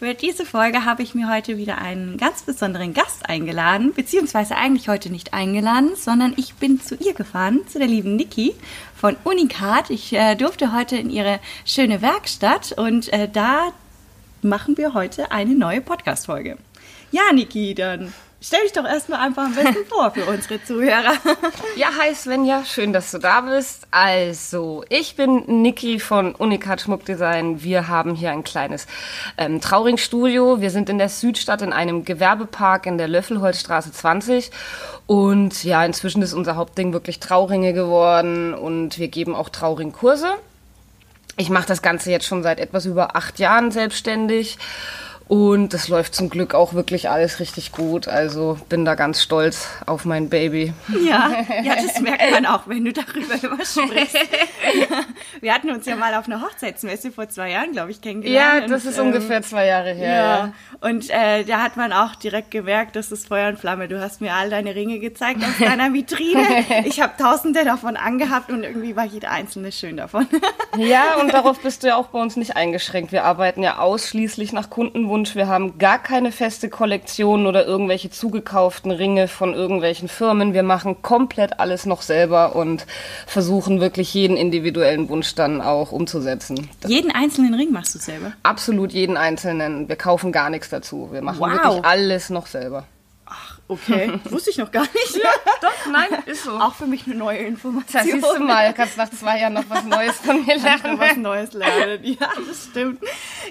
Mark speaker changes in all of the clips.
Speaker 1: Für diese Folge habe ich mir heute wieder einen ganz besonderen Gast eingeladen, beziehungsweise eigentlich heute nicht eingeladen, sondern ich bin zu ihr gefahren, zu der lieben Niki von Unicat. Ich äh, durfte heute in ihre schöne Werkstatt und äh, da machen wir heute eine neue Podcast-Folge. Ja, Niki, dann Stell dich doch erstmal einfach am besten vor für unsere Zuhörer.
Speaker 2: Ja, hi Svenja, schön, dass du da bist. Also, ich bin Niki von Unikat Schmuckdesign. Wir haben hier ein kleines ähm, Trauringstudio. Wir sind in der Südstadt in einem Gewerbepark in der Löffelholzstraße 20. Und ja, inzwischen ist unser Hauptding wirklich Trauringe geworden und wir geben auch Trauringkurse. Ich mache das Ganze jetzt schon seit etwas über acht Jahren selbstständig und das läuft zum Glück auch wirklich alles richtig gut. Also bin da ganz stolz auf mein Baby.
Speaker 1: Ja, ja das merkt man auch, wenn du darüber immer sprichst. Wir hatten uns ja mal auf einer Hochzeitsmesse vor zwei Jahren, glaube ich, kennengelernt.
Speaker 2: Ja, das ist ähm, ungefähr zwei Jahre her.
Speaker 1: Ja, ja. und äh, da hat man auch direkt gemerkt, das ist Feuer und Flamme. Du hast mir all deine Ringe gezeigt aus deiner Vitrine. Ich habe tausende davon angehabt und irgendwie war jeder einzelne schön davon.
Speaker 2: Ja, und darauf bist du ja auch bei uns nicht eingeschränkt. Wir arbeiten ja ausschließlich nach Kundenwunsch Wunsch. Wir haben gar keine feste Kollektion oder irgendwelche zugekauften Ringe von irgendwelchen Firmen. Wir machen komplett alles noch selber und versuchen wirklich jeden individuellen Wunsch dann auch umzusetzen.
Speaker 1: jeden einzelnen Ring machst du selber?
Speaker 2: Absolut jeden einzelnen. Wir kaufen gar nichts dazu. Wir machen wow. wirklich alles noch selber.
Speaker 1: Okay, wusste ich noch gar nicht.
Speaker 2: Ja, doch, nein, ist so.
Speaker 1: Auch für mich eine neue Information.
Speaker 2: Das siehst du mal, kannst nach zwei Jahren noch was Neues von mir lernen.
Speaker 1: was Neues lernen, ja, das stimmt.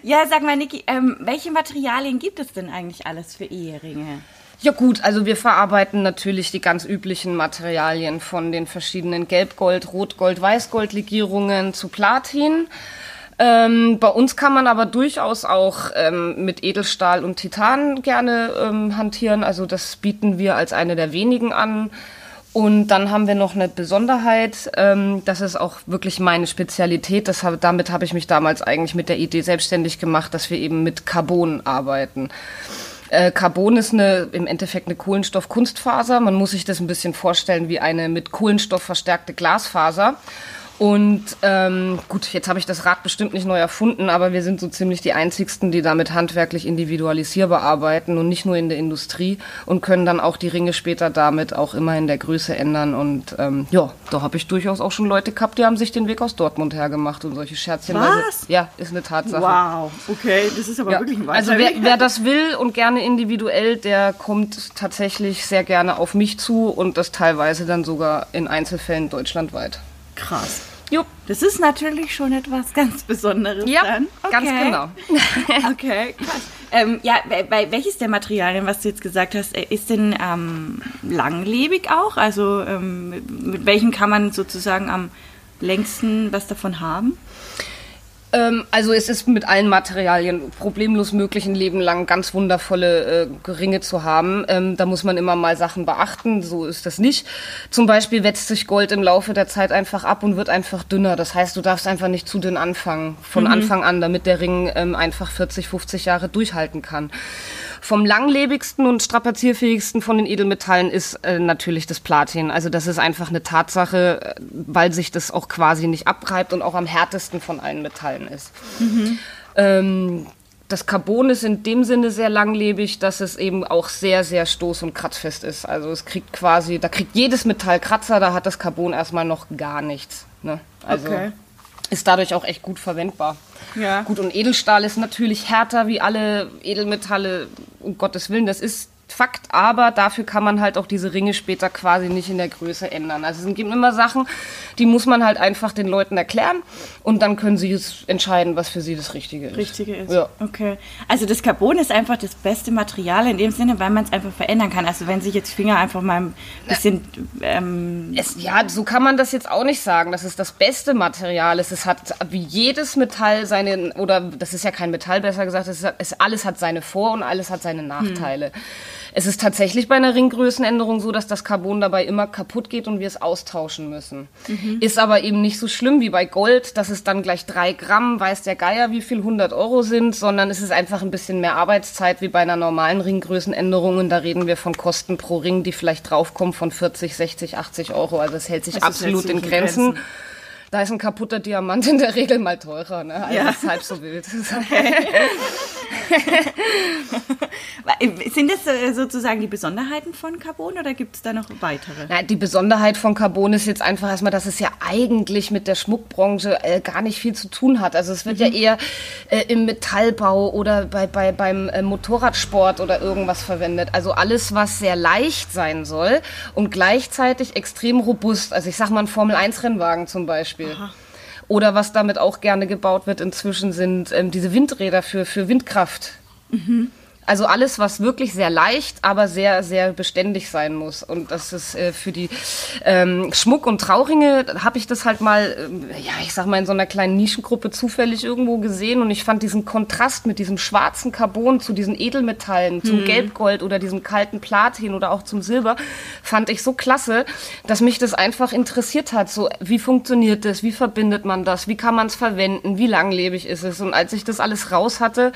Speaker 1: Ja, sag mal, Niki, ähm, welche Materialien gibt es denn eigentlich alles für Eheringe?
Speaker 2: Ja gut, also wir verarbeiten natürlich die ganz üblichen Materialien von den verschiedenen Gelbgold, Rotgold, Weißgold-Legierungen zu Platin. Ähm, bei uns kann man aber durchaus auch ähm, mit Edelstahl und Titan gerne ähm, hantieren. Also das bieten wir als eine der wenigen an. Und dann haben wir noch eine Besonderheit, ähm, das ist auch wirklich meine Spezialität. Das hab, damit habe ich mich damals eigentlich mit der Idee selbstständig gemacht, dass wir eben mit Carbon arbeiten. Äh, Carbon ist eine, im Endeffekt eine Kohlenstoff-Kunstfaser. Man muss sich das ein bisschen vorstellen wie eine mit Kohlenstoff verstärkte Glasfaser. Und ähm, gut, jetzt habe ich das Rad bestimmt nicht neu erfunden, aber wir sind so ziemlich die einzigsten, die damit handwerklich individualisierbar arbeiten und nicht nur in der Industrie und können dann auch die Ringe später damit auch immer in der Größe ändern. Und ähm, ja, da habe ich durchaus auch schon Leute gehabt, die haben sich den Weg aus Dortmund hergemacht und solche Scherzchen.
Speaker 1: Was? Also,
Speaker 2: ja, ist eine Tatsache.
Speaker 1: Wow, okay, das ist aber ja. wirklich ein
Speaker 2: Also wer, wer das will und gerne individuell, der kommt tatsächlich sehr gerne auf mich zu und das teilweise dann sogar in Einzelfällen deutschlandweit.
Speaker 1: Krass. Jupp. Das ist natürlich schon etwas ganz Besonderes
Speaker 2: ja,
Speaker 1: dann.
Speaker 2: Okay. ganz genau.
Speaker 1: okay, krass. Ähm, ja, bei, welches der Materialien, was du jetzt gesagt hast, äh, ist denn ähm, langlebig auch? Also ähm, mit welchem kann man sozusagen am längsten was davon haben?
Speaker 2: Ähm, also es ist mit allen Materialien problemlos möglich, ein Leben lang ganz wundervolle äh, Ringe zu haben. Ähm, da muss man immer mal Sachen beachten, so ist das nicht. Zum Beispiel wetzt sich Gold im Laufe der Zeit einfach ab und wird einfach dünner. Das heißt, du darfst einfach nicht zu dünn anfangen, von mhm. Anfang an, damit der Ring ähm, einfach 40, 50 Jahre durchhalten kann. Vom langlebigsten und strapazierfähigsten von den Edelmetallen ist äh, natürlich das Platin. Also das ist einfach eine Tatsache, äh, weil sich das auch quasi nicht abreibt und auch am härtesten von allen Metallen ist. Mhm. Ähm, das Carbon ist in dem Sinne sehr langlebig, dass es eben auch sehr, sehr stoß- und kratzfest ist. Also es kriegt quasi, da kriegt jedes Metall Kratzer, da hat das Carbon erstmal noch gar nichts. Ne? Also okay. Ist dadurch auch echt gut verwendbar. Ja. Gut, und Edelstahl ist natürlich härter wie alle Edelmetalle, um Gottes Willen, das ist Fakt, aber dafür kann man halt auch diese Ringe später quasi nicht in der Größe ändern. Also es gibt immer Sachen, die muss man halt einfach den Leuten erklären und dann können sie es entscheiden, was für sie das Richtige ist.
Speaker 1: Richtige ist. Ja. Okay. Also das Carbon ist einfach das beste Material in dem Sinne, weil man es einfach verändern kann. Also wenn sich jetzt Finger einfach mal ein bisschen... Ähm
Speaker 2: es, ja, so kann man das jetzt auch nicht sagen, dass es das beste Material ist. Es hat wie jedes Metall seine, oder das ist ja kein Metall, besser gesagt, es, es alles hat seine Vor- und alles hat seine Nachteile. Hm. Es ist tatsächlich bei einer Ringgrößenänderung so, dass das Carbon dabei immer kaputt geht und wir es austauschen müssen. Mhm. Ist aber eben nicht so schlimm wie bei Gold, dass es dann gleich drei Gramm, weiß der Geier, wie viel 100 Euro sind, sondern es ist einfach ein bisschen mehr Arbeitszeit wie bei einer normalen Ringgrößenänderung. Und da reden wir von Kosten pro Ring, die vielleicht draufkommen von 40, 60, 80 Euro. Also es hält sich also absolut in Grenzen. Grenzen. Da ist ein kaputter Diamant in der Regel mal teurer. Ne? Also ja. ist halb so wild. Okay.
Speaker 1: Sind das äh, sozusagen die Besonderheiten von Carbon oder gibt es da noch weitere?
Speaker 2: Na, die Besonderheit von Carbon ist jetzt einfach erstmal, dass es ja eigentlich mit der Schmuckbranche äh, gar nicht viel zu tun hat. Also es wird mhm. ja eher äh, im Metallbau oder bei, bei, beim äh, Motorradsport oder irgendwas verwendet. Also alles, was sehr leicht sein soll und gleichzeitig extrem robust. Also ich sag mal ein Formel-1-Rennwagen zum Beispiel. Aha. Oder was damit auch gerne gebaut wird inzwischen sind ähm, diese Windräder für, für Windkraft. Mhm. Also alles, was wirklich sehr leicht, aber sehr, sehr beständig sein muss. Und das ist äh, für die ähm, Schmuck- und Trauringe, habe ich das halt mal, äh, ja, ich sag mal, in so einer kleinen Nischengruppe zufällig irgendwo gesehen. Und ich fand diesen Kontrast mit diesem schwarzen Carbon zu diesen Edelmetallen, zum mhm. Gelbgold oder diesem kalten Platin oder auch zum Silber, fand ich so klasse, dass mich das einfach interessiert hat. So, wie funktioniert das? Wie verbindet man das? Wie kann man es verwenden? Wie langlebig ist es? Und als ich das alles raus hatte,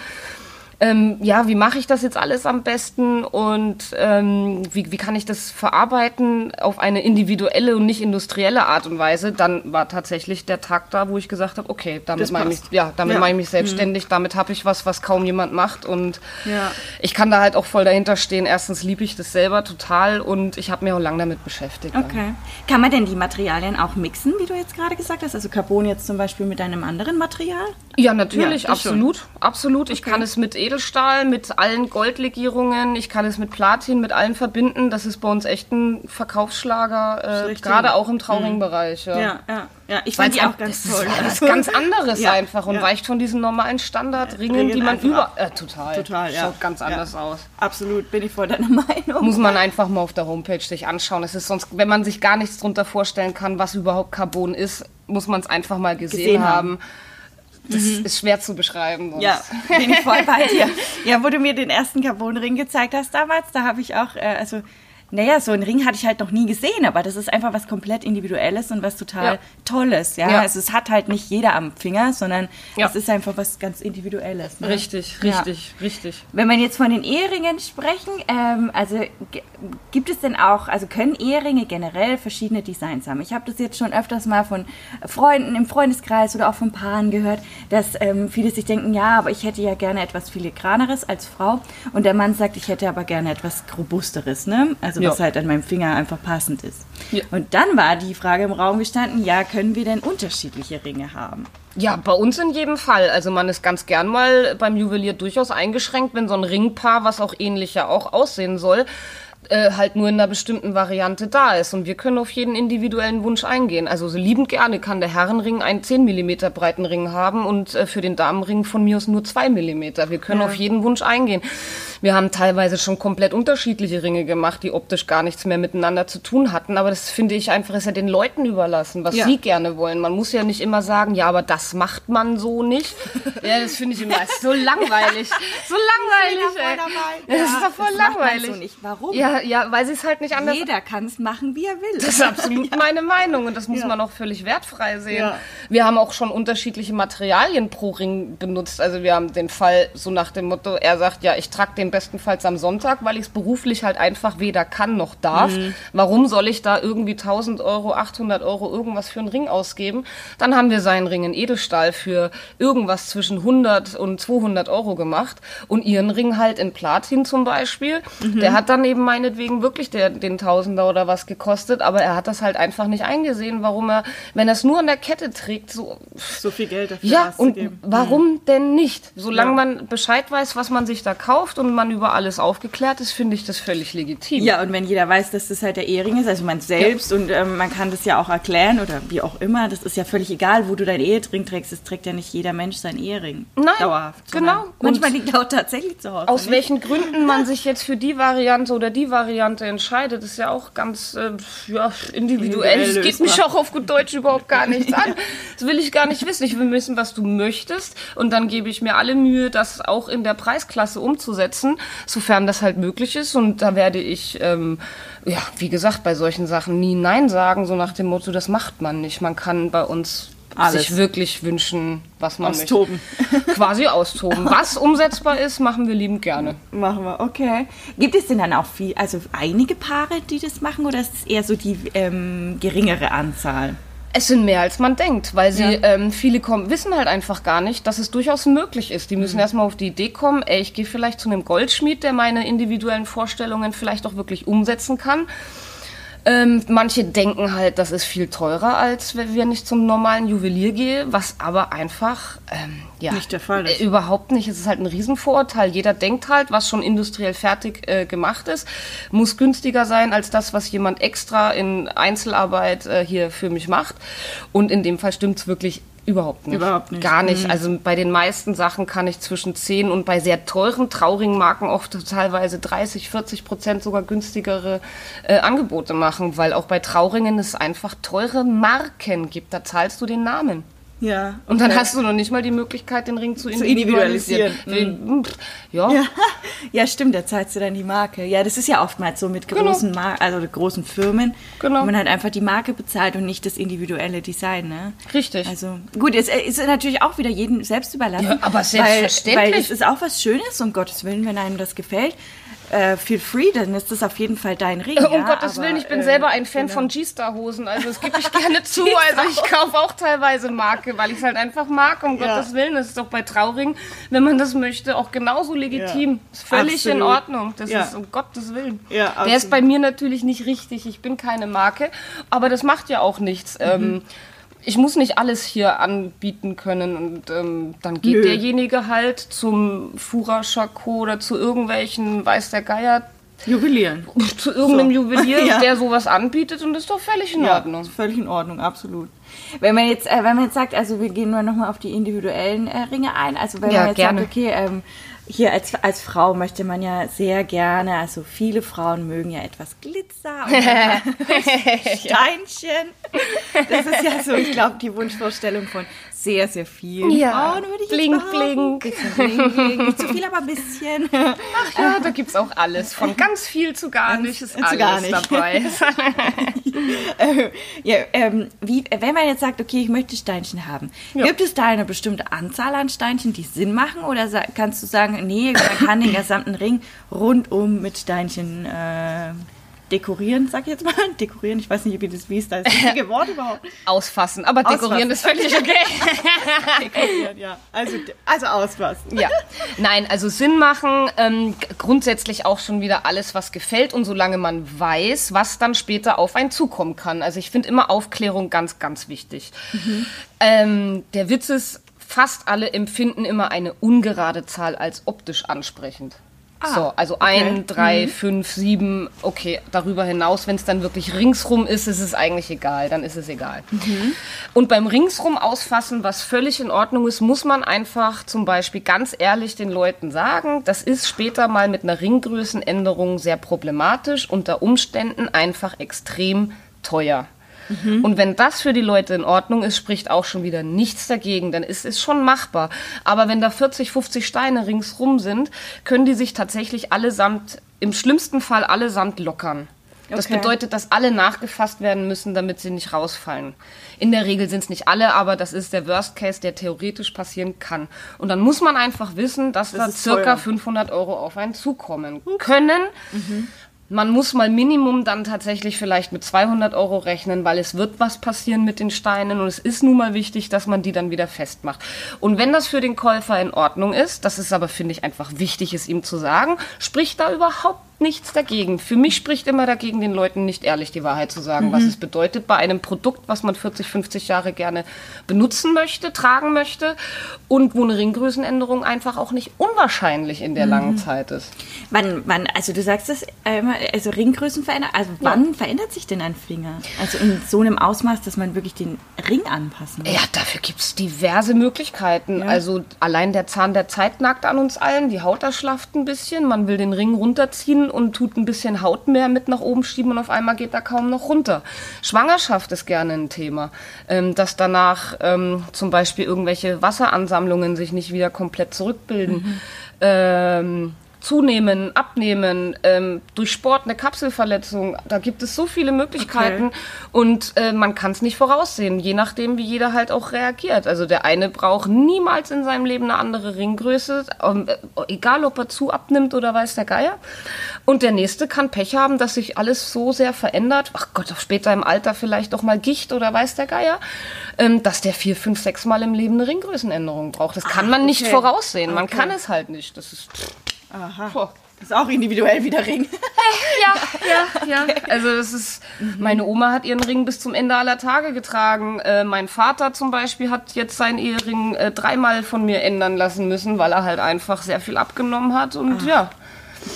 Speaker 2: ähm, ja, wie mache ich das jetzt alles am besten und ähm, wie, wie kann ich das verarbeiten auf eine individuelle und nicht industrielle Art und Weise, dann war tatsächlich der Tag da, wo ich gesagt habe, okay, damit mache ich, ja, damit ja. mache ich mich selbstständig, mhm. damit habe ich was, was kaum jemand macht und ja. ich kann da halt auch voll dahinter stehen. Erstens liebe ich das selber total und ich habe mich auch lange damit beschäftigt.
Speaker 1: Okay. Kann man denn die Materialien auch mixen, wie du jetzt gerade gesagt hast? Also Carbon jetzt zum Beispiel mit einem anderen Material?
Speaker 2: Ja, natürlich, ja, absolut, schon. absolut. Ich kann es mit Edelstahl, mit allen Goldlegierungen, ich kann es mit Platin, mit allen verbinden. Das ist bei uns echt ein Verkaufsschlager, äh, gerade auch im Trauringbereich.
Speaker 1: Ja. ja, ja, ja. Ich finde die auch ganz toll.
Speaker 2: Das ist was ganz anderes ja, einfach und weicht von diesen normalen Standardringen, die man über... Äh, total.
Speaker 1: Total, ja.
Speaker 2: Schaut ganz anders aus.
Speaker 1: Absolut, bin ich voll deiner Meinung.
Speaker 2: Muss man einfach mal auf der Homepage sich anschauen. Es ist sonst, wenn man sich gar nichts darunter vorstellen kann, was überhaupt Carbon ist, muss man es einfach mal gesehen, gesehen haben. haben. Das mhm. ist schwer zu beschreiben.
Speaker 1: Sonst. Ja, bin ich voll bei dir. Ja, wo du mir den ersten Carbonring gezeigt hast damals, da habe ich auch, äh, also naja, so einen Ring hatte ich halt noch nie gesehen, aber das ist einfach was komplett Individuelles und was total ja. Tolles. Ja? ja? Also es hat halt nicht jeder am Finger, sondern ja. es ist einfach was ganz Individuelles.
Speaker 2: Ne? Richtig, richtig, richtig.
Speaker 1: Wenn wir jetzt von den Eheringen sprechen, ähm, also gibt es denn auch, also können Eheringe generell verschiedene Designs haben? Ich habe das jetzt schon öfters mal von Freunden im Freundeskreis oder auch von Paaren gehört, dass ähm, viele sich denken, ja, aber ich hätte ja gerne etwas filigraneres als Frau und der Mann sagt, ich hätte aber gerne etwas robusteres, ne? Also was halt an meinem Finger einfach passend ist. Ja. Und dann war die Frage im Raum gestanden, ja, können wir denn unterschiedliche Ringe haben?
Speaker 2: Ja, bei uns in jedem Fall. Also man ist ganz gern mal beim Juwelier durchaus eingeschränkt, wenn so ein Ringpaar, was auch ähnlich ja auch aussehen soll, äh, halt nur in einer bestimmten Variante da ist. Und wir können auf jeden individuellen Wunsch eingehen. Also so liebend gerne kann der Herrenring einen 10 mm breiten Ring haben und äh, für den Damenring von mir aus nur 2 mm. Wir können ja. auf jeden Wunsch eingehen. Wir haben teilweise schon komplett unterschiedliche Ringe gemacht, die optisch gar nichts mehr miteinander zu tun hatten. Aber das finde ich einfach, ist ja den Leuten überlassen, was ja. sie gerne wollen. Man muss ja nicht immer sagen, ja, aber das macht man so nicht. ja, das finde ich immer so langweilig. So langweilig, ey. Das ist doch voll langweilig. So.
Speaker 1: Warum?
Speaker 2: Ja, ja, weil sie es halt nicht anders.
Speaker 1: Jeder kann es machen, wie er will.
Speaker 2: Das ist absolut ja. meine Meinung und das muss man auch völlig wertfrei sehen. Wir haben auch schon unterschiedliche Materialien pro Ring benutzt. Also wir haben den Fall so nach dem Motto, er sagt, ja, ich trage den bestenfalls am Sonntag, weil ich es beruflich halt einfach weder kann noch darf. Mhm. Warum soll ich da irgendwie 1000 Euro, 800 Euro irgendwas für einen Ring ausgeben? Dann haben wir seinen Ring in Edelstahl für irgendwas zwischen 100 und 200 Euro gemacht und ihren Ring halt in Platin zum Beispiel. Mhm. Der hat dann eben meinen meinetwegen wirklich der, den Tausender oder was gekostet, aber er hat das halt einfach nicht eingesehen, warum er, wenn er es nur an der Kette trägt, so.
Speaker 1: So viel Geld dafür
Speaker 2: Ja, und
Speaker 1: auszugeben.
Speaker 2: warum denn nicht? Solange
Speaker 1: Ja.
Speaker 2: man Bescheid weiß, was man sich da kauft und man über alles aufgeklärt ist, finde ich das völlig legitim.
Speaker 1: Ja, und wenn jeder weiß, dass das halt der Ehering ist, also man selbst und ähm, man kann das ja auch erklären oder wie auch immer, das ist ja völlig egal, wo du dein Ehering trägst, es trägt ja nicht jeder Mensch sein Ehering.
Speaker 2: Nein,
Speaker 1: Dauerhaft.
Speaker 2: genau.
Speaker 1: Manchmal liegt er auch tatsächlich zu Hause.
Speaker 2: Aus
Speaker 1: nicht?
Speaker 2: welchen Gründen man sich jetzt für die Variante oder die Variante entscheidet, ist ja auch ganz äh, ja, individuell. Es geht mich auch auf gut Deutsch überhaupt gar nichts an. Das will ich gar nicht wissen. Ich will wissen, was du möchtest. Und dann gebe ich mir alle Mühe, das auch in der Preisklasse umzusetzen, sofern das halt möglich ist. Und da werde ich, ähm, ja, wie gesagt, bei solchen Sachen nie Nein sagen, so nach dem Motto, das macht man nicht. Man kann bei uns
Speaker 1: Alles.
Speaker 2: sich wirklich wünschen, was man
Speaker 1: Austoben.
Speaker 2: möchte. Quasi austoben. Was umsetzbar ist, machen wir liebend gerne.
Speaker 1: Machen wir, okay. Gibt es denn dann auch viel, also einige Paare, die das machen oder ist es eher so die ähm, geringere Anzahl?
Speaker 2: Es sind mehr als man denkt, weil sie
Speaker 1: Ja.
Speaker 2: ähm, viele kommen, wissen halt einfach gar nicht, dass es durchaus möglich ist. Die
Speaker 1: Mhm.
Speaker 2: müssen erstmal auf die Idee kommen, ey, ich gehe vielleicht zu einem Goldschmied, der meine individuellen Vorstellungen vielleicht auch wirklich umsetzen kann. Ähm, manche denken halt, das ist viel teurer, als wenn ich zum normalen Juwelier gehe, was aber einfach ähm, ja,
Speaker 1: Nicht der Fall ist.
Speaker 2: Äh, überhaupt nicht. Es ist halt ein Riesenvorurteil. Jeder denkt halt, was schon industriell fertig äh, gemacht ist, muss günstiger sein als das, was jemand extra in Einzelarbeit äh, hier für mich macht. Und in dem Fall stimmt es wirklich überhaupt nicht.
Speaker 1: Überhaupt nicht.
Speaker 2: Gar nicht. Also bei den meisten Sachen kann ich zwischen 10 und bei sehr teuren, traurigen Marken oft teilweise 30, 40 Prozent sogar günstigere äh, Angebote machen, weil auch bei Traurigen es einfach teure Marken gibt. Da zahlst du den Namen.
Speaker 1: Ja.
Speaker 2: Und dann hast du noch nicht mal die Möglichkeit, den Ring zu
Speaker 1: individualisieren.
Speaker 2: individualisieren. Pff, Ja.
Speaker 1: Ja. ja, stimmt, da zahlst du dann die Marke. Ja, das ist ja oftmals so mit großen Mar also mit großen Firmen,
Speaker 2: Genau.
Speaker 1: wo man halt einfach die Marke bezahlt und nicht das individuelle Design, ne?
Speaker 2: Richtig.
Speaker 1: Also gut, es ist natürlich auch wieder jedem selbst überlassen.
Speaker 2: Ja, aber
Speaker 1: Weil,
Speaker 2: selbstverständlich.
Speaker 1: weil es ist auch was Schönes, um Gottes Willen, wenn einem das gefällt. Äh, feel free, dann ist das auf jeden Fall dein Ring.
Speaker 2: um
Speaker 1: ja,
Speaker 2: Gottes
Speaker 1: aber,
Speaker 2: Willen, ich bin
Speaker 1: äh,
Speaker 2: selber ein Fan
Speaker 1: genau.
Speaker 2: von G-Star-Hosen. Also das gebe ich gerne zu. Also ich kaufe auch teilweise Marke, weil ich es halt einfach mag. Um
Speaker 1: Ja.
Speaker 2: Gottes Willen, das ist doch bei Trauring, wenn man das möchte, auch genauso legitim.
Speaker 1: Ja.
Speaker 2: Ist völlig in
Speaker 1: Absolut.
Speaker 2: Ordnung. Das ist um Gottes Willen.
Speaker 1: Ja,
Speaker 2: Der ist bei mir natürlich nicht richtig. Ich bin keine Marke, aber das macht ja auch nichts.
Speaker 1: Mhm.
Speaker 2: Ähm, ich muss nicht alles hier anbieten können und ähm, dann geht
Speaker 1: Nö.
Speaker 2: derjenige halt zum Fura Chaco oder zu irgendwelchen, weiß der Geier,
Speaker 1: Juwelieren.
Speaker 2: zu irgendeinem
Speaker 1: So.
Speaker 2: Juwelier,
Speaker 1: Ja.
Speaker 2: der sowas anbietet und das ist doch völlig in
Speaker 1: Ja,
Speaker 2: Ordnung.
Speaker 1: ist völlig in Ordnung, absolut. Wenn man jetzt, äh, wenn man jetzt sagt, also wir gehen nur nochmal auf die individuellen äh, Ringe ein, also wenn
Speaker 2: Ja,
Speaker 1: man jetzt
Speaker 2: gerne.
Speaker 1: sagt, okay, ähm, hier als, als Frau möchte man ja sehr gerne, also viele Frauen mögen ja etwas Glitzer und Steinchen. Das ist ja so, ich glaube, die Wunschvorstellung von sehr, sehr vielen
Speaker 2: Ja.
Speaker 1: Frauen, würde ich
Speaker 2: bling, bling.
Speaker 1: Nicht zu viel, aber ein bisschen.
Speaker 2: Ach ja, da gibt's auch alles. Von ganz viel zu gar nicht ist alles
Speaker 1: gar nicht.
Speaker 2: dabei.
Speaker 1: Ja, ähm, wie, wenn man jetzt sagt, okay, ich möchte Steinchen haben,
Speaker 2: Ja.
Speaker 1: gibt es da eine bestimmte Anzahl an Steinchen, die Sinn machen? Oder kannst du sagen, nee, man kann den gesamten Ring rundum mit Steinchen äh, dekorieren, sag ich jetzt mal. Dekorieren, ich weiß nicht, wie das wie ist das richtige Wort überhaupt.
Speaker 2: Ausfassen, aber dekorieren
Speaker 1: Ausfassen.
Speaker 2: ist völlig okay.
Speaker 1: Dekorieren, ja. Also, also ausfassen.
Speaker 2: Ja, nein, also Sinn machen, ähm, grundsätzlich auch schon wieder alles, was gefällt und solange man weiß, was dann später auf einen zukommen kann. Also ich finde immer Aufklärung ganz, ganz wichtig. Ähm, der Witz ist, fast alle empfinden immer eine ungerade Zahl als optisch ansprechend. So, also ein, drei, fünf, sieben, okay, darüber hinaus, wenn es dann wirklich ringsrum ist, ist es eigentlich egal, dann ist es egal. Und beim ringsrum ausfassen, was völlig in Ordnung ist, muss man einfach zum Beispiel ganz ehrlich den Leuten sagen, das ist später mal mit einer Ringgrößenänderung sehr problematisch, unter Umständen einfach extrem teuer. Und wenn das für die Leute in Ordnung ist, spricht auch schon wieder nichts dagegen, dann ist es schon machbar. Aber wenn da 40, 50 Steine ringsrum sind, können die sich tatsächlich allesamt, im schlimmsten Fall allesamt lockern. Das
Speaker 1: Okay.
Speaker 2: bedeutet, dass alle nachgefasst werden müssen, damit sie nicht rausfallen. In der Regel sind es nicht alle, aber das ist der Worst Case, der theoretisch passieren kann. Und dann muss man einfach wissen, dass da
Speaker 1: ist
Speaker 2: circa
Speaker 1: teuer.
Speaker 2: 500 Euro auf einen zukommen können. Man muss mal Minimum dann tatsächlich vielleicht mit 200 Euro rechnen, weil es wird was passieren mit den Steinen und es ist nun mal wichtig, dass man die dann wieder festmacht. Und wenn das für den Käufer in Ordnung ist, das ist aber, finde ich, einfach wichtig, es ihm zu sagen, spricht da überhaupt nichts dagegen. Für mich spricht immer dagegen, den Leuten nicht ehrlich die Wahrheit zu sagen, was es bedeutet bei einem Produkt, was man 40, 50 Jahre gerne benutzen möchte, tragen möchte und wo eine Ringgrößenänderung einfach auch nicht unwahrscheinlich in der langen Zeit ist.
Speaker 1: Wann, wann, also du sagst es, immer, also Ringgrößen verändern, also wann verändert sich denn ein Finger? Also in so einem Ausmaß, dass man wirklich den Ring anpassen muss.
Speaker 2: Ja, dafür gibt es diverse Möglichkeiten. Also allein der Zahn der Zeit nagt an uns allen, die Haut erschlafft ein bisschen, man will den Ring runterziehen und tut ein bisschen Haut mehr mit nach oben schieben und auf einmal geht er kaum noch runter. Schwangerschaft ist gerne ein Thema, ähm, dass danach ähm, zum Beispiel irgendwelche Wasseransammlungen sich nicht wieder komplett zurückbilden. Ähm, Zunehmen, abnehmen, ähm, durch Sport eine Kapselverletzung. Da gibt es so viele Möglichkeiten
Speaker 1: Okay.
Speaker 2: und äh, man kann es nicht voraussehen, je nachdem, wie jeder halt auch reagiert. Also der eine braucht niemals in seinem Leben eine andere Ringgröße, ähm, äh, egal ob er zu abnimmt oder weiß der Geier. Und der nächste kann Pech haben, dass sich alles so sehr verändert. Ach Gott, auch später im Alter vielleicht auch mal Gicht oder weiß der Geier, ähm, dass der vier, fünf, sechs Mal im Leben eine Ringgrößenänderung braucht. Das kann man nicht
Speaker 1: okay.
Speaker 2: voraussehen. Man
Speaker 1: Okay.
Speaker 2: kann es halt nicht. Das ist
Speaker 1: Aha.
Speaker 2: Boah.
Speaker 1: Das ist auch individuell wieder Ring.
Speaker 2: Ja, ja, ja. Also das ist, meine Oma hat ihren Ring bis zum Ende aller Tage getragen. Äh, mein Vater zum Beispiel hat jetzt seinen Ehering äh, dreimal von mir ändern lassen müssen, weil er halt einfach sehr viel abgenommen hat und ja.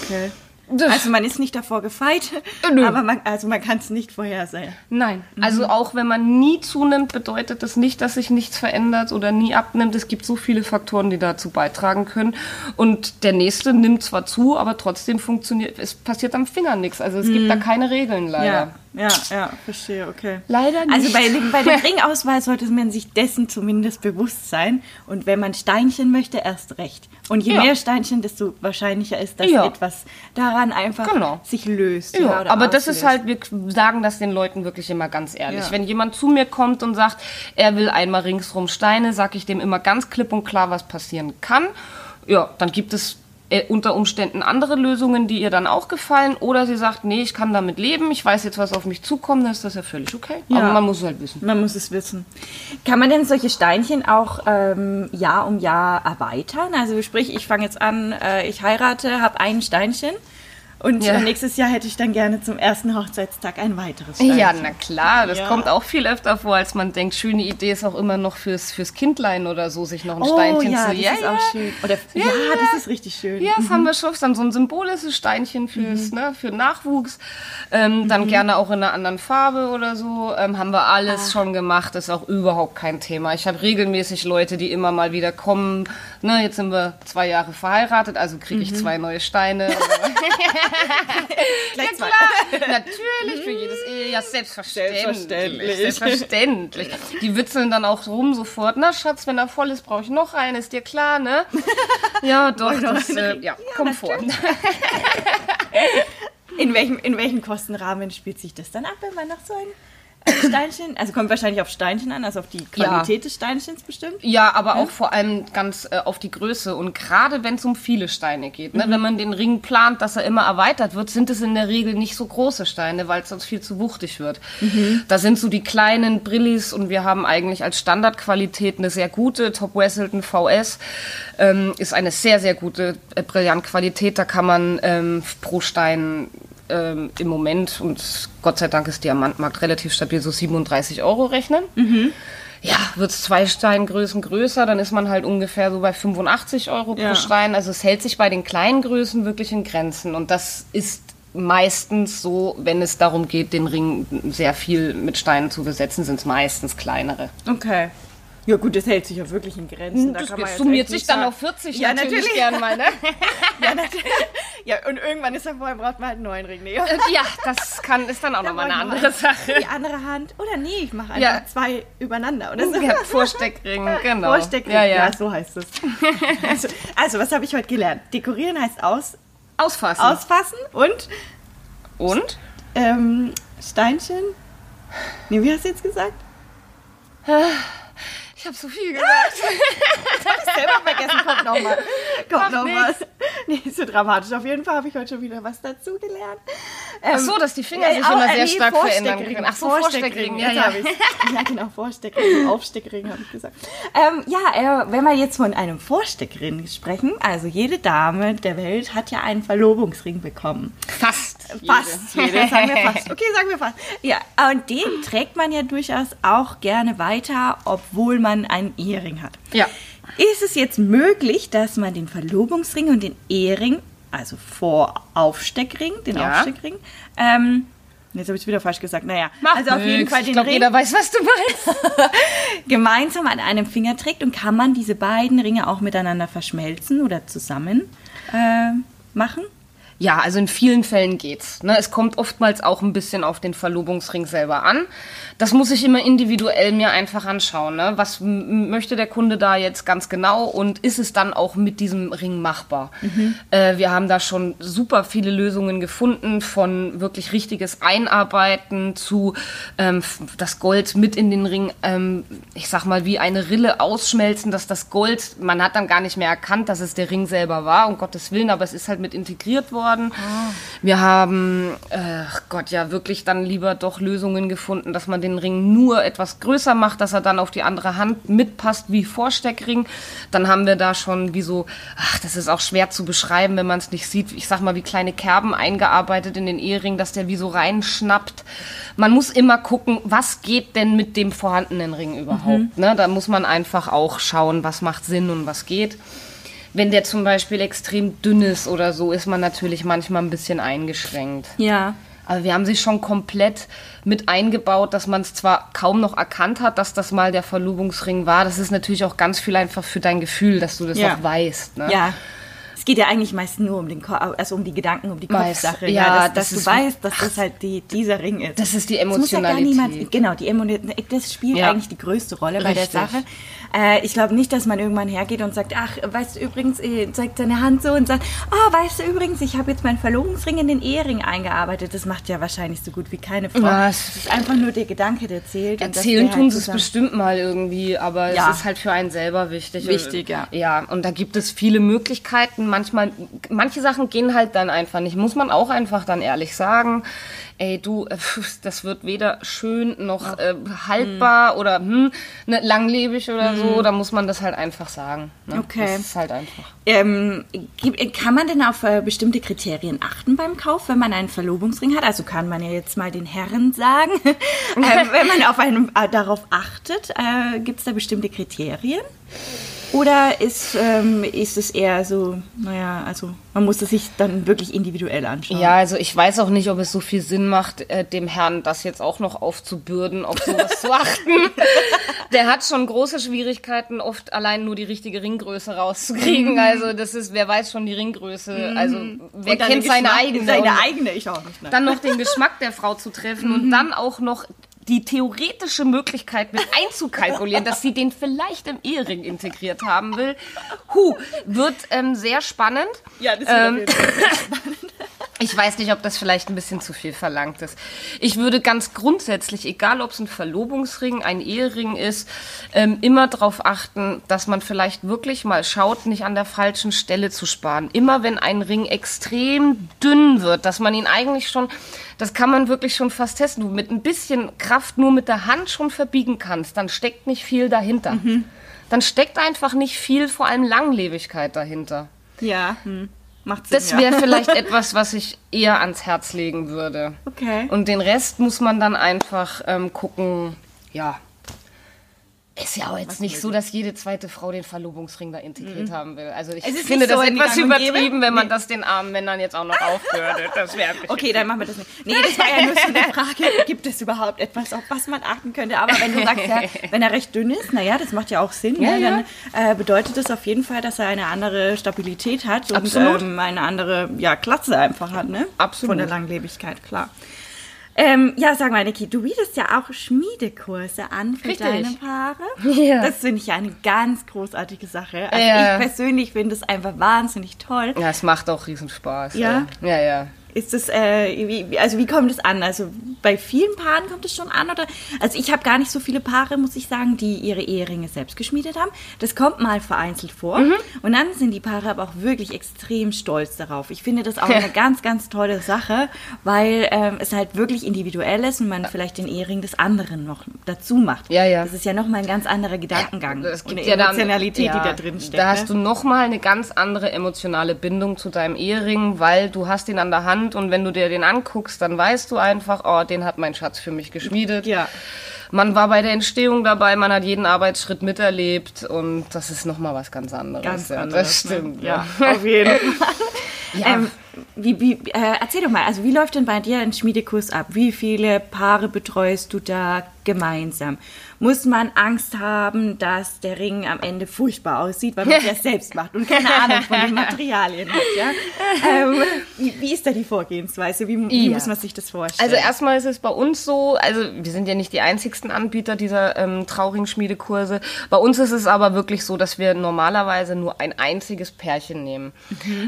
Speaker 1: Okay. Also man ist nicht davor gefeit,
Speaker 2: Nö.
Speaker 1: aber man, also man kann es nicht vorhersehen.
Speaker 2: Nein, also auch wenn man nie zunimmt, bedeutet das nicht, dass sich nichts verändert oder nie abnimmt. Es gibt so viele Faktoren, die dazu beitragen können. Und der nächste nimmt zwar zu, aber trotzdem funktioniert, es passiert am Finger nichts. Also es gibt da keine Regeln leider.
Speaker 1: Ja, ja, ja, verstehe, okay.
Speaker 2: Leider nicht.
Speaker 1: Also bei, bei der Ringauswahl sollte man sich dessen zumindest bewusst sein. Und wenn man Steinchen möchte, erst recht. Und je
Speaker 2: Ja.
Speaker 1: mehr Steinchen, desto wahrscheinlicher ist, dass
Speaker 2: Ja.
Speaker 1: etwas daran einfach
Speaker 2: Genau.
Speaker 1: sich löst.
Speaker 2: Ja, aber das
Speaker 1: auslöst.
Speaker 2: ist halt, wir sagen das den Leuten wirklich immer ganz ehrlich.
Speaker 1: Ja.
Speaker 2: Wenn jemand zu mir kommt und sagt, er will einmal ringsrum Steine, sage ich dem immer ganz klipp und klar, was passieren kann. Ja, dann gibt es äh, unter Umständen andere Lösungen, die ihr dann auch gefallen. Oder sie sagt, nee, ich kann damit leben, ich weiß jetzt, was auf mich zukommt, dann ist das ja völlig okay.
Speaker 1: Ja.
Speaker 2: Aber man muss es halt wissen.
Speaker 1: Man muss es wissen. Kann man denn solche Steinchen auch ähm, Jahr um Jahr erweitern? Also sprich, ich fange jetzt an, äh, ich heirate, habe ein Steinchen und
Speaker 2: Ja.
Speaker 1: nächstes Jahr hätte ich dann gerne zum ersten Hochzeitstag ein weiteres Steinchen.
Speaker 2: Ja, na klar, das
Speaker 1: Ja.
Speaker 2: kommt auch viel öfter vor, als man denkt. Schöne Idee ist auch immer noch fürs, fürs Kindlein oder so, sich noch ein
Speaker 1: Oh
Speaker 2: Steinchen
Speaker 1: ja,
Speaker 2: zu...
Speaker 1: das ist auch schön. Oder, ja,
Speaker 2: Ja,
Speaker 1: das ist richtig schön.
Speaker 2: Ja, das haben wir schon. Dann so ein symbolisches Steinchen fürs, ne, für Nachwuchs. Ähm, Dann gerne auch in einer anderen Farbe oder so. Ähm, haben wir alles schon gemacht. Ist auch überhaupt kein Thema. Ich habe regelmäßig Leute, die immer mal wieder kommen. Ne, jetzt sind wir zwei Jahre verheiratet, also kriege ich zwei neue Steine. Ja klar, natürlich für jedes Ehe, ja selbstverständlich.
Speaker 1: Selbstverständlich.
Speaker 2: Selbstverständlich. Die witzeln dann auch rum sofort. Na Schatz, wenn er voll ist, brauche ich noch einen, ist dir klar, ne? Ja, doch, das, äh, ja, kommt vor.
Speaker 1: In welchem, in welchem Kostenrahmen spielt sich das dann ab, wenn man noch so ein äh, Steinchen, also kommt wahrscheinlich auf Steinchen an, also auf die Qualität des Steinchens bestimmt?
Speaker 2: Ja, aber auch vor allem ganz äh, auf die Größe. Und gerade wenn es um viele Steine geht, ne? wenn man den Ring plant, dass er immer erweitert wird, sind es in der Regel nicht so große Steine, weil es sonst viel zu wuchtig wird. Da sind so die kleinen Brillis und wir haben eigentlich als Standardqualität eine sehr gute. Top Wesselton VS ähm, ist eine sehr, sehr gute äh, Brillantqualität. Da kann man ähm, pro Stein ähm, im Moment, und Gott sei Dank ist Diamantmarkt relativ stabil, so 37 Euro rechnen. Ja, wird es zwei Steingrößen größer, dann ist man halt ungefähr so bei 85 Euro pro
Speaker 1: Ja.
Speaker 2: Stein. Also es hält sich bei den kleinen Größen wirklich in Grenzen. Und das ist meistens so, wenn es darum geht, den Ring sehr viel mit Steinen zu besetzen, sind es meistens kleinere.
Speaker 1: Okay. Ja gut, das hält sich ja wirklich in Grenzen. Da
Speaker 2: Das
Speaker 1: kann man
Speaker 2: summiert sich dann
Speaker 1: sagen-
Speaker 2: auf 40
Speaker 1: Ja,
Speaker 2: natürlich,
Speaker 1: natürlich.
Speaker 2: gern mal, ne?
Speaker 1: Ja, natürlich. Ja, und irgendwann ist er vorher, braucht man halt einen neuen Ring. Nee,
Speaker 2: ja, das kann, ist dann auch nochmal eine andere
Speaker 1: mal
Speaker 2: Sache.
Speaker 1: Die andere Hand. Oder nee, ich mache einfach
Speaker 2: Ja.
Speaker 1: zwei übereinander. Oder so.
Speaker 2: Ja, Vorsteckring, genau.
Speaker 1: Vorsteckring,
Speaker 2: Ja,
Speaker 1: ja,
Speaker 2: ja.
Speaker 1: so heißt es. Also, also was habe ich heute gelernt? Dekorieren heißt aus,
Speaker 2: Ausfassen.
Speaker 1: ausfassen und
Speaker 2: Und?
Speaker 1: ähm, Steinchen. Nee, wie hast du jetzt gesagt?
Speaker 2: Ich habe so viel gesagt.
Speaker 1: Ich selber vergessen, kommt nochmal. Kommt
Speaker 2: Macht
Speaker 1: noch was. Nee, so dramatisch. Auf jeden Fall habe ich heute schon wieder was dazu gelernt.
Speaker 2: Ach so, dass die Finger sich immer sehr stark verändern können. Ach so,
Speaker 1: Vorsteckring.
Speaker 2: Ja, ja.
Speaker 1: habe ja, genau, Vorsteckring. Aufsteckring habe ich gesagt. Ähm, ja, äh, wenn wir jetzt von einem Vorsteckring sprechen, also jede Dame der Welt hat ja einen Verlobungsring bekommen.
Speaker 2: Fast.
Speaker 1: Fast jede, sagen wir fast. Okay, sagen wir fast. Ja, und den trägt man ja durchaus auch gerne weiter, obwohl man einen Ehering hat.
Speaker 2: Ja.
Speaker 1: Ist es jetzt möglich, dass man den Verlobungsring und den Ehering, also vor Aufsteckring, den
Speaker 2: Ja.
Speaker 1: Aufsteckring, ähm, jetzt habe ich es wieder falsch gesagt, naja,
Speaker 2: Macht
Speaker 1: also auf jeden
Speaker 2: nix.
Speaker 1: Fall
Speaker 2: Ich
Speaker 1: den
Speaker 2: glaube,
Speaker 1: Ring
Speaker 2: jeder weiß, was du meinst.
Speaker 1: gemeinsam an einem Finger trägt und kann man diese beiden Ringe auch miteinander verschmelzen oder zusammen äh, machen?
Speaker 2: Ja, also in vielen Fällen geht's. Ne? Es kommt oftmals auch ein bisschen auf den Verlobungsring selber an. Das muss ich immer individuell mir einfach anschauen. Ne? Was möchte der Kunde da jetzt ganz genau und ist es dann auch mit diesem Ring machbar? Äh, wir haben da schon super viele Lösungen gefunden, von wirklich richtiges Einarbeiten zu ähm, das Gold mit in den Ring, ähm, ich sag mal, wie eine Rille ausschmelzen, dass das Gold, man hat dann gar nicht mehr erkannt, dass es der Ring selber war, um Gottes Willen, aber es ist halt mit integriert worden. Wir haben, äh, Gott, ja, wirklich dann lieber doch Lösungen gefunden, dass man den Ring nur etwas größer macht, dass er dann auf die andere Hand mitpasst wie Vorsteckring. Dann haben wir da schon wie so, ach, das ist auch schwer zu beschreiben, wenn man es nicht sieht. Ich sag mal, wie kleine Kerben eingearbeitet in den Ehering, dass der wie so reinschnappt. Man muss immer gucken, was geht denn mit dem vorhandenen Ring überhaupt. Ne? Da muss man einfach auch schauen, was macht Sinn und was geht. Wenn der zum Beispiel extrem dünn ist oder so, ist man natürlich manchmal ein bisschen eingeschränkt.
Speaker 1: Ja.
Speaker 2: Aber wir haben sie schon komplett mit eingebaut, dass man es zwar kaum noch erkannt hat, dass das mal der Verlobungsring war. Das ist natürlich auch ganz viel einfach für dein Gefühl, dass du das
Speaker 1: Ja.
Speaker 2: auch weißt. Ne?
Speaker 1: Ja. Es geht ja eigentlich meist nur um den Ko also um die Gedanken, um die
Speaker 2: Meist.
Speaker 1: Kopfsache.
Speaker 2: Ja,
Speaker 1: dass,
Speaker 2: das
Speaker 1: dass
Speaker 2: ist-
Speaker 1: du weißt, dass das halt die, dieser Ring ist.
Speaker 2: Das ist die
Speaker 1: Es muss ja gar
Speaker 2: Emotionalität.
Speaker 1: niemand, genau, die Emotionalität, das spielt
Speaker 2: Ja.
Speaker 1: eigentlich die größte Rolle bei der
Speaker 2: Richtig.
Speaker 1: Sache. Äh, ich glaube nicht, dass man irgendwann hergeht und sagt, ach, weißt du übrigens, äh, zeigt seine Hand so und sagt, ah, weißt du übrigens, ich habe jetzt meinen Verlobungsring in den Ehering eingearbeitet. Das macht ja wahrscheinlich so gut wie keine Frau. Es
Speaker 2: es-
Speaker 1: ist einfach nur der Gedanke, der zählt.
Speaker 2: Erzählen tun
Speaker 1: halt
Speaker 2: sie es bestimmt mal irgendwie, aber
Speaker 1: Ja.
Speaker 2: es ist halt für einen selber wichtig.
Speaker 1: Wichtig, ja.
Speaker 2: Ja, und da gibt es viele Möglichkeiten. Manchmal, manche Sachen gehen halt dann einfach nicht. Muss man auch einfach dann ehrlich sagen. Ey, du, äh, das wird weder schön noch äh, haltbar oder hm, ne, langlebig oder so. Da muss man das halt einfach sagen. Ne?
Speaker 1: Okay.
Speaker 2: Das ist halt einfach.
Speaker 1: Ähm, kann man denn auf äh, bestimmte Kriterien achten beim Kauf, wenn man einen Verlobungsring hat? Also kann man ja jetzt mal den Herren sagen, äh, wenn man auf einen, äh, darauf achtet, äh, gibt es da bestimmte Kriterien? Oder ist, ähm, ist es eher so, naja, also man muss es sich dann wirklich individuell anschauen?
Speaker 2: Ja, also ich weiß auch nicht, ob es so viel Sinn macht, äh, dem Herrn das jetzt auch noch aufzubürden, auf sowas zu achten. Der hat schon große Schwierigkeiten, oft allein nur die richtige Ringgröße rauszukriegen. Also das ist, wer weiß schon die Ringgröße. Also wer
Speaker 1: Mhm. Und dann
Speaker 2: kennt seine
Speaker 1: Geschmack-
Speaker 2: eigene.
Speaker 1: Seine eigene, ich auch nicht. Ne?
Speaker 2: dann noch den Geschmack der Frau zu treffen
Speaker 1: Mhm.
Speaker 2: und dann auch noch die theoretische Möglichkeit mit einzukalkulieren, dass sie den vielleicht im Ehering integriert haben will. Huh, wird ähm, sehr spannend.
Speaker 1: ja, das
Speaker 2: Ähm,
Speaker 1: wird jeden Fall.
Speaker 2: Ich weiß nicht, ob das vielleicht ein bisschen zu viel verlangt ist. Ich würde ganz grundsätzlich, egal ob es ein Verlobungsring, ein Ehering ist, ähm, immer darauf achten, dass man vielleicht wirklich mal schaut, nicht an der falschen Stelle zu sparen. Immer wenn ein Ring extrem dünn wird, dass man ihn eigentlich schon, das kann man wirklich schon fast testen, du mit ein bisschen Kraft nur mit der Hand schon verbiegen kannst, dann steckt nicht viel dahinter. Dann steckt einfach nicht viel, vor allem Langlebigkeit dahinter.
Speaker 1: Ja, hm. Macht Sinn.
Speaker 2: Das
Speaker 1: ja.
Speaker 2: wäre vielleicht etwas, was ich eher ans Herz legen würde.
Speaker 1: Okay.
Speaker 2: Und den Rest muss man dann einfach ähm, gucken, ja. Ist ja auch jetzt nicht so, dass jede zweite Frau den Verlobungsring da integriert haben will. Also ich finde
Speaker 1: so
Speaker 2: das etwas übertrieben, wenn man
Speaker 1: Nee.
Speaker 2: das den armen Männern jetzt auch noch aufbürdet. Das wäre
Speaker 1: Okay, dann machen wir das nicht. Nee, das war ja nur so eine Frage, gibt es überhaupt etwas, auf was man achten könnte? Aber wenn du sagst, ja, wenn er recht dünn ist, naja, das macht ja auch Sinn,
Speaker 2: Ja,
Speaker 1: ne?
Speaker 2: ja.
Speaker 1: dann äh, bedeutet das auf jeden Fall, dass er eine andere Stabilität hat und ähm, eine andere ja, Klasse einfach hat, ne?
Speaker 2: Absolut.
Speaker 1: Von der Langlebigkeit, klar. Ähm, ja, sag mal, Niki, du bietest ja auch Schmiedekurse an für
Speaker 2: Richtig.
Speaker 1: deine Paare.
Speaker 2: Ja.
Speaker 1: Das finde ich ja eine ganz großartige Sache. Also
Speaker 2: Ja.
Speaker 1: ich persönlich finde es einfach wahnsinnig toll.
Speaker 2: Ja, es macht auch Riesenspaß.
Speaker 1: Ja?
Speaker 2: Ja, ja.
Speaker 1: Ist das, äh, wie, also wie kommt es an? Also bei vielen Paaren kommt es schon an oder? Also ich habe gar nicht so viele Paare, muss ich sagen, die ihre Eheringe selbst geschmiedet haben. Das kommt mal vereinzelt vor.
Speaker 2: Mhm.
Speaker 1: Und dann sind die Paare aber auch wirklich extrem stolz darauf. Ich finde das auch eine ganz, ganz tolle Sache, weil ähm, es halt wirklich individuell ist und man vielleicht den Ehering des anderen noch dazu macht.
Speaker 2: Ja, ja.
Speaker 1: Das ist ja nochmal ein ganz anderer Gedankengang.
Speaker 2: Es
Speaker 1: und
Speaker 2: gibt
Speaker 1: eine
Speaker 2: ja dann,
Speaker 1: Emotionalität,
Speaker 2: ja,
Speaker 1: die da drin steckt.
Speaker 2: Da hast
Speaker 1: ne?
Speaker 2: du nochmal eine ganz andere emotionale Bindung zu deinem Ehering, weil du hast ihn an der Hand und wenn du dir den anguckst, dann weißt du einfach, oh, den hat mein Schatz für mich geschmiedet.
Speaker 1: Ja.
Speaker 2: Man war bei der Entstehung dabei, man hat jeden Arbeitsschritt miterlebt und das ist nochmal was ganz anderes.
Speaker 1: Ganz
Speaker 2: ja,
Speaker 1: anderes,
Speaker 2: Das stimmt,
Speaker 1: ne?
Speaker 2: ja.
Speaker 1: ja. Auf jeden Fall.
Speaker 2: Ja.
Speaker 1: Ähm, wie, wie, äh, erzähl doch mal, also wie läuft denn bei dir ein Schmiedekurs ab? Wie viele Paare betreust du da gemeinsam? Muss man Angst haben, dass der Ring am Ende furchtbar aussieht, weil man es ja selbst macht und keine Ahnung von den Materialien hat? Ja? Ähm, wie, ist da die Vorgehensweise? Wie, wie
Speaker 2: Ja.
Speaker 1: muss man sich das vorstellen?
Speaker 2: Also erstmal ist es bei uns so, also wir sind ja nicht die einzigsten Anbieter dieser ähm, Trauringschmiedekurse. Bei uns ist es aber wirklich so, dass wir normalerweise nur ein einziges Pärchen nehmen.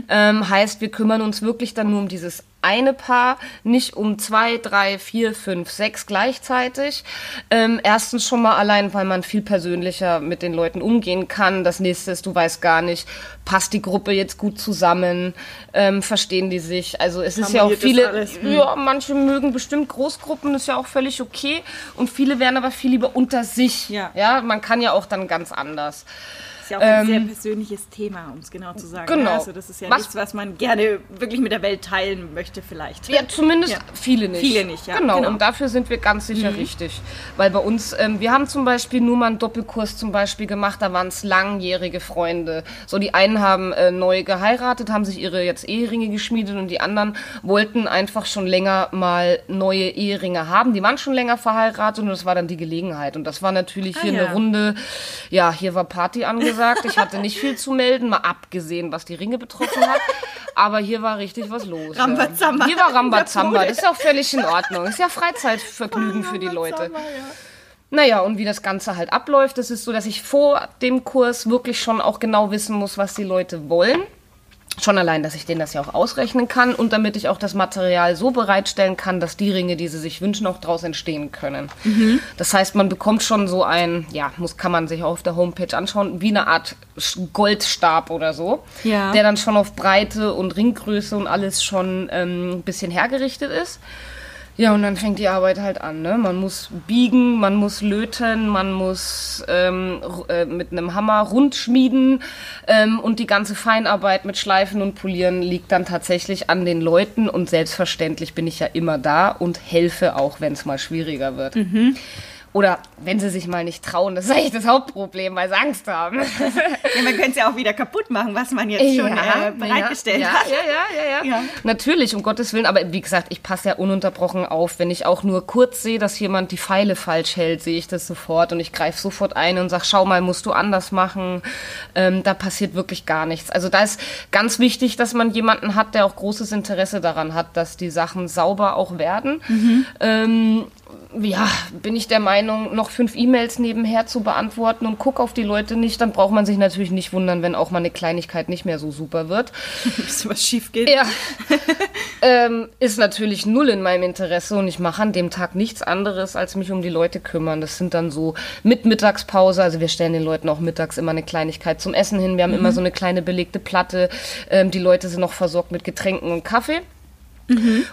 Speaker 2: Ähm, heißt, wir kümmern uns wirklich dann nur um dieses eine Paar, nicht um zwei, drei, vier, fünf, sechs gleichzeitig. Ähm, erstens schon mal allein, weil man viel persönlicher mit den Leuten umgehen kann. Das nächste ist, du weißt gar nicht, passt die Gruppe jetzt gut zusammen, ähm, verstehen die sich. Also es ist ja auch viele,
Speaker 1: alles? Hm.
Speaker 2: ja, manche mögen bestimmt Großgruppen, ist ja auch völlig okay. Und viele wären aber viel lieber unter sich.
Speaker 1: Ja.
Speaker 2: ja man kann ja auch dann ganz anders.
Speaker 1: Ist ja auch ein sehr persönliches Thema, um es genau zu sagen.
Speaker 2: ähm, genau.
Speaker 1: ne? Also das ist ja
Speaker 2: Was-
Speaker 1: nichts, was man gerne wirklich mit der Welt teilen möchte vielleicht.
Speaker 2: Ja, zumindest
Speaker 1: Ja.
Speaker 2: viele nicht.
Speaker 1: Viele nicht, ja,
Speaker 2: Genau,
Speaker 1: genau.
Speaker 2: und dafür sind wir ganz sicher richtig. Weil bei uns, ähm, wir haben zum Beispiel nur mal einen Doppelkurs zum Beispiel gemacht, da waren es langjährige Freunde. So, die einen haben äh, neu geheiratet, haben sich ihre jetzt Eheringe geschmiedet und die anderen wollten einfach schon länger mal neue Eheringe haben. Die waren schon länger verheiratet und das war dann die Gelegenheit. Und das war natürlich
Speaker 1: Ah,
Speaker 2: hier
Speaker 1: ja.
Speaker 2: eine Runde, ja, hier war Party angesagt. Ich hatte nicht viel zu melden, mal abgesehen, was die Ringe betroffen hat. Aber hier war richtig was los.
Speaker 1: Rambazamba.
Speaker 2: Hier war Rambazamba. Das ist auch völlig in Ordnung. Das ist ja Freizeitvergnügen für die Leute. Naja, und wie das Ganze halt abläuft, das ist so, dass ich vor dem Kurs wirklich schon auch genau wissen muss, was die Leute wollen. Schon allein, dass ich denen das ja auch ausrechnen kann und damit ich auch das Material so bereitstellen kann, dass die Ringe, die sie sich wünschen, auch daraus entstehen können. Das heißt, man bekommt schon so ein, ja, muss, kann man sich auch auf der Homepage anschauen, wie eine Art Goldstab oder so,
Speaker 1: Ja.
Speaker 2: der dann schon auf Breite und Ringgröße und alles schon ähm, ein bisschen hergerichtet ist. Ja, und dann fängt die Arbeit halt an. Ne? Man muss biegen, man muss löten, man muss ähm, äh, mit einem Hammer rund schmieden ähm, und die ganze Feinarbeit mit Schleifen und Polieren liegt dann tatsächlich an den Leuten und selbstverständlich bin ich ja immer da und helfe auch, wenn es mal schwieriger wird. Oder wenn sie sich mal nicht trauen, das ist eigentlich das Hauptproblem, weil sie Angst haben.
Speaker 1: Ja, man könnte es ja auch wieder kaputt machen, was man jetzt schon äh, bereitgestellt
Speaker 2: ja,
Speaker 1: hat.
Speaker 2: Ja, ja, ja, ja,
Speaker 1: Ja.
Speaker 2: Natürlich, um Gottes Willen. Aber wie gesagt, ich passe ja ununterbrochen auf. Wenn ich auch nur kurz sehe, dass jemand die Pfeile falsch hält, sehe ich das sofort und ich greife sofort ein und sage, schau mal, musst du anders machen. Ähm, da passiert wirklich gar nichts. Also da ist ganz wichtig, dass man jemanden hat, der auch großes Interesse daran hat, dass die Sachen sauber auch werden. Ähm, ja, bin ich der Meinung, noch fünf E-Mails nebenher zu beantworten und guck auf die Leute nicht, dann braucht man sich natürlich nicht wundern, wenn auch mal eine Kleinigkeit nicht mehr so super wird.
Speaker 1: Bis was schief geht.
Speaker 2: Ja, ähm, ist natürlich null in meinem Interesse und ich mache an dem Tag nichts anderes, als mich um die Leute kümmern. Das sind dann so mit Mittagspause, also wir stellen den Leuten auch mittags immer eine Kleinigkeit zum Essen hin. Wir haben immer so eine kleine belegte Platte. Ähm, die Leute sind noch versorgt mit Getränken und Kaffee.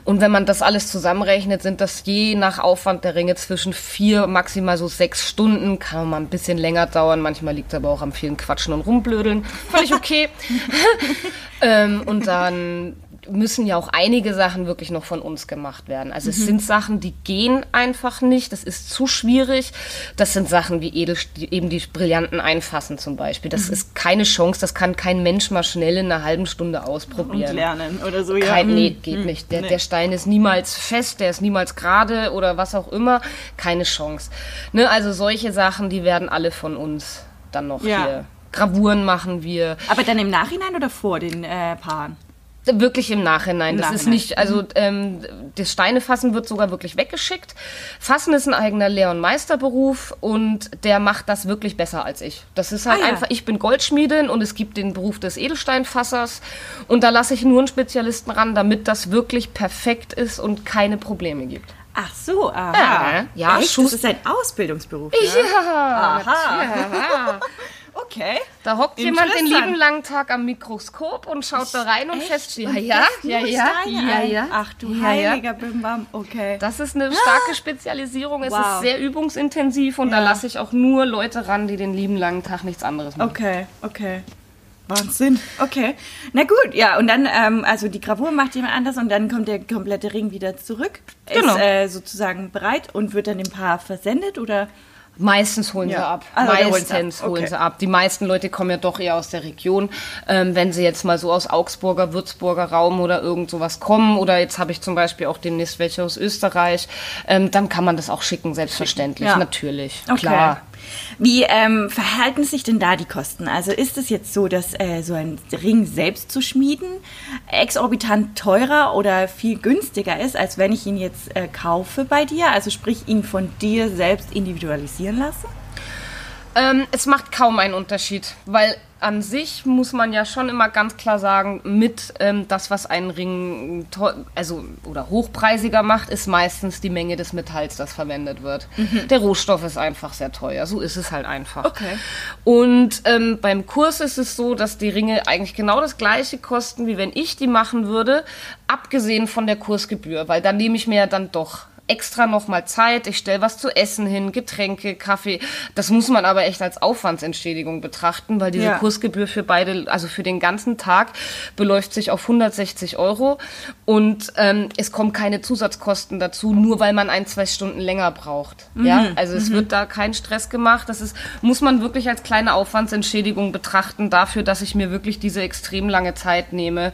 Speaker 2: Und wenn man das alles zusammenrechnet, sind das je nach Aufwand der Ringe zwischen vier, maximal so sechs Stunden. Kann mal ein bisschen länger dauern. Manchmal liegt es aber auch am vielen Quatschen und Rumblödeln. Völlig okay. ähm, und dann müssen ja auch einige Sachen wirklich noch von uns gemacht werden. Also es sind Sachen, die gehen einfach nicht. Das ist zu schwierig. Das sind Sachen wie edel, eben die Brillanten einfassen zum Beispiel. Das ist keine Chance. Das kann kein Mensch mal schnell in einer halben Stunde
Speaker 1: Und
Speaker 2: ausprobieren.
Speaker 1: lernen oder so, ja.
Speaker 2: Kein, nee,
Speaker 1: Mm,
Speaker 2: geht
Speaker 1: mm,
Speaker 2: nicht. Der,
Speaker 1: nee.
Speaker 2: der Stein ist niemals fest, der ist niemals gerade oder was auch immer. Keine Chance. Ne, also solche Sachen, die werden alle von uns dann noch
Speaker 1: Ja.
Speaker 2: hier. Gravuren machen wir.
Speaker 1: Aber dann im Nachhinein oder vor den äh, Paaren?
Speaker 2: Wirklich im Nachhinein.
Speaker 1: Im
Speaker 2: das ist
Speaker 1: Nachhinein.
Speaker 2: nicht, also ähm, das Steinefassen wird sogar wirklich weggeschickt. Fassen ist ein eigener Lehr- und Meisterberuf und der macht das wirklich besser als ich. Das ist halt
Speaker 1: Ah, ja.
Speaker 2: einfach, ich bin Goldschmiedin und es gibt den Beruf des Edelsteinfassers und da lasse ich nur einen Spezialisten ran, damit das wirklich perfekt ist und keine Probleme gibt.
Speaker 1: Ach so, aha.
Speaker 2: Ja, ja,
Speaker 1: Echt? Das ist ein Ausbildungsberuf. Ne?
Speaker 2: Ja,
Speaker 1: Aha.
Speaker 2: ja.
Speaker 1: Okay.
Speaker 2: Da hockt jemand den lieben langen Tag am Mikroskop und schaut da rein und feststellt, ja, ja, ja, ja, ja.
Speaker 1: Ach du heiliger Bimbam. Okay.
Speaker 2: Das ist eine starke Spezialisierung. Es ist sehr übungsintensiv und da lasse ich auch nur Leute ran, die den lieben langen Tag nichts anderes machen.
Speaker 1: Okay, okay. Wahnsinn. Okay. Na gut, ja, und dann, ähm, also die Gravur macht jemand anders und dann kommt der komplette Ring wieder zurück.
Speaker 2: Genau.
Speaker 1: Ist äh, sozusagen bereit und wird dann dem Paar versendet oder?
Speaker 2: Meistens holen
Speaker 1: Ja.
Speaker 2: sie ab.
Speaker 1: Also,
Speaker 2: Meistens holen
Speaker 1: Okay.
Speaker 2: sie ab. Die meisten Leute kommen ja doch eher aus der Region. Ähm, wenn sie jetzt mal so aus Augsburger, Würzburger Raum oder irgend sowas kommen, oder jetzt habe ich zum Beispiel auch demnächst welche aus Österreich, ähm, dann kann man das auch schicken, selbstverständlich.
Speaker 1: Ja.
Speaker 2: Natürlich.
Speaker 1: Okay.
Speaker 2: Klar.
Speaker 1: Wie ähm, verhalten sich denn da die Kosten? Also ist es jetzt so, dass äh, so ein Ring selbst zu schmieden exorbitant teurer oder viel günstiger ist, als wenn ich ihn jetzt äh, kaufe bei dir? Also sprich, ihn von dir selbst individualisieren lasse?
Speaker 2: Ähm, es macht kaum einen Unterschied, weil an sich muss man ja schon immer ganz klar sagen, mit ähm, das, was einen Ring also oder hochpreisiger macht, ist meistens die Menge des Metalls, das verwendet wird. Der Rohstoff ist einfach sehr teuer, so ist es halt einfach.
Speaker 1: Okay.
Speaker 2: Und ähm, beim Kurs ist es so, dass die Ringe eigentlich genau das gleiche kosten, wie wenn ich die machen würde, abgesehen von der Kursgebühr, weil dann nehme ich mir ja dann doch extra nochmal Zeit, ich stelle was zu essen hin, Getränke, Kaffee. Das muss man aber echt als Aufwandsentschädigung betrachten, weil diese
Speaker 1: Ja.
Speaker 2: Kursgebühr für beide, also für den ganzen Tag, beläuft sich auf 160 Euro und ähm, es kommen keine Zusatzkosten dazu, nur weil man ein, zwei Stunden länger braucht. Ja, also es wird da kein Stress gemacht. Das ist, muss man wirklich als kleine Aufwandsentschädigung betrachten dafür, dass ich mir wirklich diese extrem lange Zeit nehme.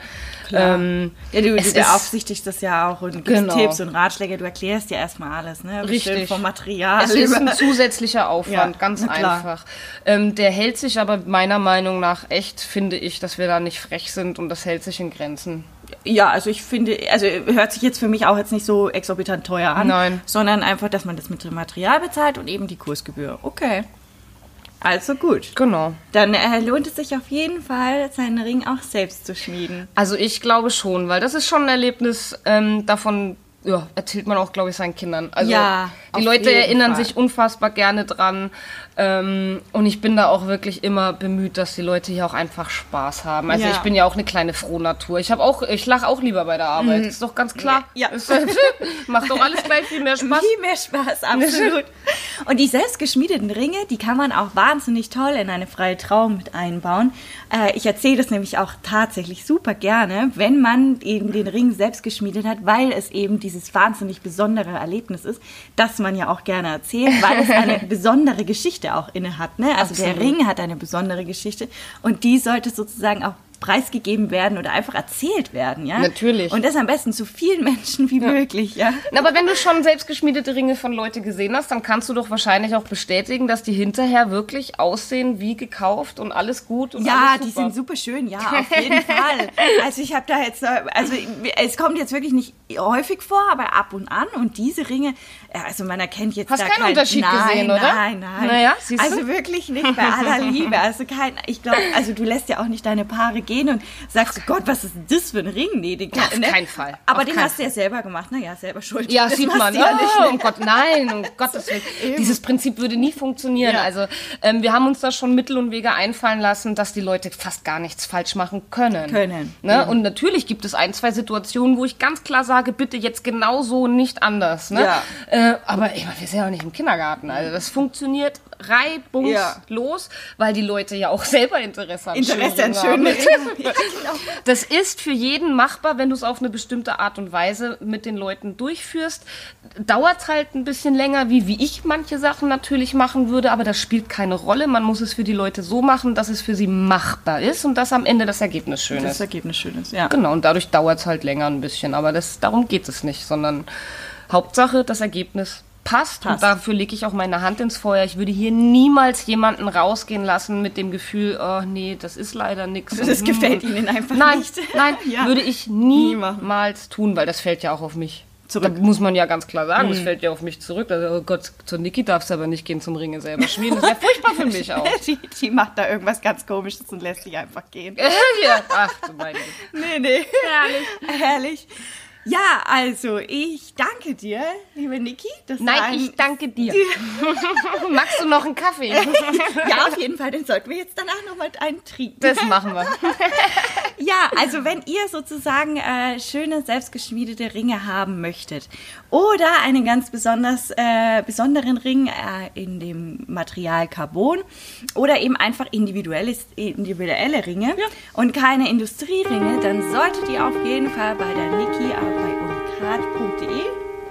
Speaker 2: Ähm,
Speaker 1: Ja, du, du beaufsichtigst das ja auch und gibst
Speaker 2: Genau.
Speaker 1: Tipps und Ratschläge. Du erklärst ja erstmal alles, ne?
Speaker 2: Richtig.
Speaker 1: Vom Material.
Speaker 2: Es ist ein zusätzlicher Aufwand,
Speaker 1: Ja,
Speaker 2: ganz
Speaker 1: klar.
Speaker 2: einfach. Ähm, der hält sich aber meiner Meinung nach echt, finde ich, dass wir da nicht frech sind und das hält sich in Grenzen.
Speaker 1: Ja, also ich finde, also hört sich jetzt für mich auch jetzt nicht so exorbitant teuer an.
Speaker 2: Nein.
Speaker 1: Sondern einfach, dass man das mit dem Material bezahlt und eben die Kursgebühr. Okay. Also gut.
Speaker 2: Genau.
Speaker 1: Dann äh, lohnt es sich auf jeden Fall, seinen Ring auch selbst zu schmieden.
Speaker 2: Also ich glaube schon, weil das ist schon ein Erlebnis, ähm, davon ja, erzählt man auch, glaube ich, seinen Kindern. Also
Speaker 1: Ja,
Speaker 2: die Leute erinnern
Speaker 1: Fall.
Speaker 2: sich unfassbar gerne dran. Ähm, und ich bin da auch wirklich immer bemüht, dass die Leute hier auch einfach Spaß haben. Also
Speaker 1: Ja.
Speaker 2: ich bin ja auch eine kleine Frohnatur. Ich habe auch, ich lache auch lieber bei der Arbeit. Ist doch ganz klar.
Speaker 1: Ja.
Speaker 2: Ist, macht doch alles gleich viel mehr Spaß.
Speaker 1: Viel mehr Spaß, absolut. Und die selbstgeschmiedeten Ringe, die kann man auch wahnsinnig toll in eine freie Trauung mit einbauen. Äh, ich erzähle das nämlich auch tatsächlich super gerne, wenn man eben den Ring selbst geschmiedet hat, weil es eben dieses wahnsinnig besondere Erlebnis ist, das man ja auch gerne erzählt, weil es eine besondere Geschichte auch inne hat. Ne? Also der
Speaker 2: Absolut.
Speaker 1: Ring hat eine besondere Geschichte und die sollte sozusagen auch preisgegeben werden oder einfach erzählt werden, ja?
Speaker 2: Natürlich.
Speaker 1: Und das am besten zu vielen Menschen wie möglich, ja?
Speaker 2: Na, Aber wenn du schon selbstgeschmiedete Ringe von Leute gesehen hast, dann kannst du doch wahrscheinlich auch bestätigen, dass die hinterher wirklich aussehen wie gekauft und alles gut und
Speaker 1: Ja,
Speaker 2: alles
Speaker 1: die
Speaker 2: super.
Speaker 1: sind super schön, ja, auf jeden Fall. Also ich habe da jetzt, also es kommt jetzt wirklich nicht häufig vor, aber ab und an und diese Ringe, also man erkennt jetzt
Speaker 2: Hast
Speaker 1: da
Speaker 2: keinen
Speaker 1: kein,
Speaker 2: Unterschied
Speaker 1: nein,
Speaker 2: gesehen, oder?
Speaker 1: Nein, nein.
Speaker 2: Naja, siehst du?
Speaker 1: Also wirklich nicht bei aller Liebe. Also kein, ich glaube, also du lässt ja auch nicht deine Paare gehen und sagst, Gott, was ist das für ein Ring? Nee, den
Speaker 2: Auf
Speaker 1: ne?
Speaker 2: keinen Fall.
Speaker 1: Aber
Speaker 2: Auf
Speaker 1: den hast du ja selber gemacht. Naja, selber schuld.
Speaker 2: Ja,
Speaker 1: Das
Speaker 2: sieht man.
Speaker 1: Ja
Speaker 2: oh,
Speaker 1: nicht, ne?
Speaker 2: um Gott, nein, um Gottes Willen. Dieses Prinzip würde nie funktionieren.
Speaker 1: Ja.
Speaker 2: Also ähm, wir haben uns da schon Mittel und Wege einfallen lassen, dass die Leute fast gar nichts falsch machen können.
Speaker 1: Können.
Speaker 2: Ne? Und natürlich gibt es ein, zwei Situationen, wo ich ganz klar sage, bitte jetzt genau so, nicht anders. Ne?
Speaker 1: Ja.
Speaker 2: Äh, aber meine, wir sind ja auch nicht im Kindergarten. Also das funktioniert reibungslos, weil die Leute ja auch selber Interesse an
Speaker 1: Interesse an
Speaker 2: schönen Ringen.
Speaker 1: Ja, genau.
Speaker 2: Das ist für jeden machbar, wenn du es auf eine bestimmte Art und Weise mit den Leuten durchführst. Dauert halt ein bisschen länger, wie, wie ich manche Sachen natürlich machen würde, aber das spielt keine Rolle. Man muss es für die Leute so machen, dass es für sie machbar ist und dass am Ende das Ergebnis schön
Speaker 1: Das
Speaker 2: ist.
Speaker 1: Ergebnis schön ist, ja.
Speaker 2: Genau, und dadurch dauert es halt länger ein bisschen. Aber das, darum geht es nicht, sondern Hauptsache, das Ergebnis passt.
Speaker 1: Passt.
Speaker 2: Und dafür lege ich auch meine Hand ins Feuer. Ich würde hier niemals jemanden rausgehen lassen mit dem Gefühl, oh nee, das ist leider nichts.
Speaker 1: Das gefällt Ihnen einfach
Speaker 2: nein,
Speaker 1: nicht.
Speaker 2: Nein,
Speaker 1: Ja.
Speaker 2: würde ich niemals tun, weil das fällt ja auch auf mich.
Speaker 1: Zurück. Mhm.
Speaker 2: Da muss man ja ganz klar sagen, das fällt ja auf mich zurück. Also, oh Gott, zur Niki darfst du aber nicht gehen zum Ringe selber schmieden. Das wäre furchtbar für mich auch.
Speaker 1: Die, die macht da irgendwas ganz komisches und lässt sich einfach gehen.
Speaker 2: ja, ach du meine Güte.
Speaker 1: Nee, nee. Herrlich. Herrlich. Ja, also ich danke dir, liebe Niki.
Speaker 2: Nein,
Speaker 1: ein-
Speaker 2: ich danke dir. Magst du noch einen Kaffee?
Speaker 1: Ja, auf jeden Fall, den sollten wir jetzt danach nochmal einen trinken.
Speaker 2: Das machen wir.
Speaker 1: Ja, also wenn ihr sozusagen äh, schöne selbstgeschmiedete Ringe haben möchtet oder einen ganz besonders äh, besonderen Ring äh, in dem Material Carbon oder eben einfach individuelles, individuelle Ringe und keine Industrieringe, dann solltet ihr auf jeden Fall bei der Niki bei unikat.de,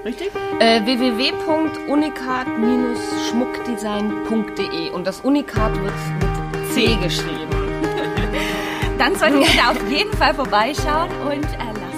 Speaker 1: richtig?
Speaker 2: Äh, www.unikat-schmuckdesign.de und das Unikat wird mit C geschrieben.
Speaker 1: Dann solltet ihr da auf jeden Fall vorbeischauen und äh, lasst